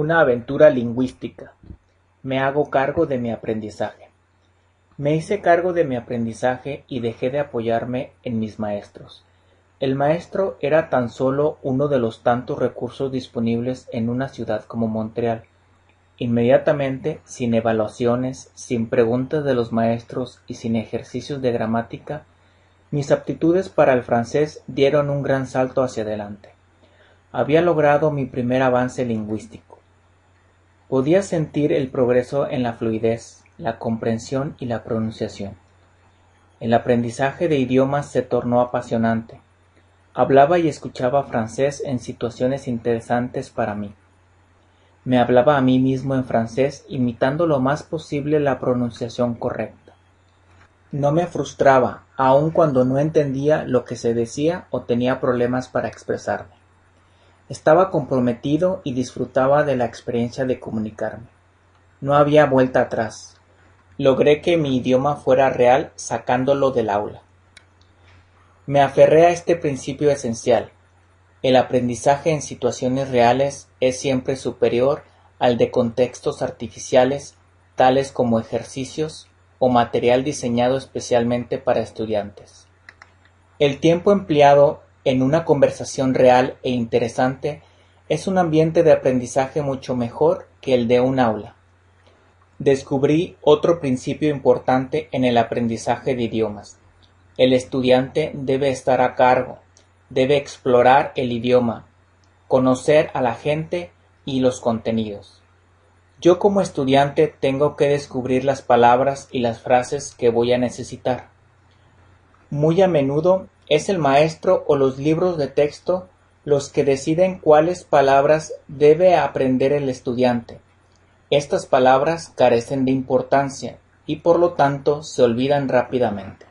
Una aventura lingüística. Me hago cargo de mi aprendizaje. Me hice cargo de mi aprendizaje y dejé de apoyarme en mis maestros. El maestro era tan solo uno de los tantos recursos disponibles en una ciudad como Montreal. Inmediatamente, sin evaluaciones, sin preguntas de los maestros y sin ejercicios de gramática, mis aptitudes para el francés dieron un gran salto hacia adelante. Había logrado mi primer avance lingüístico. Podía sentir el progreso en la fluidez, la comprensión y la pronunciación. El aprendizaje de idiomas se tornó apasionante. Hablaba y escuchaba francés en situaciones interesantes para mí. Me hablaba a mí mismo en francés imitando lo más posible la pronunciación correcta. No me frustraba, aun cuando no entendía lo que se decía o tenía problemas para expresarme. Estaba comprometido y disfrutaba de la experiencia de comunicarme. No había vuelta atrás. Logré que mi idioma fuera real sacándolo del aula. Me aferré a este principio esencial. El aprendizaje en situaciones reales es siempre superior al de contextos artificiales tales como ejercicios o material diseñado especialmente para estudiantes. El tiempo empleado en una conversación real e interesante es un ambiente de aprendizaje mucho mejor que el de un aula. Descubrí otro principio importante en el aprendizaje de idiomas. El estudiante debe estar a cargo, debe explorar el idioma, conocer a la gente y los contenidos. Yo como estudiante tengo que descubrir las palabras y las frases que voy a necesitar. Muy a menudo es el maestro o los libros de texto los que deciden cuáles palabras debe aprender el estudiante. Estas palabras carecen de importancia y por lo tanto se olvidan rápidamente.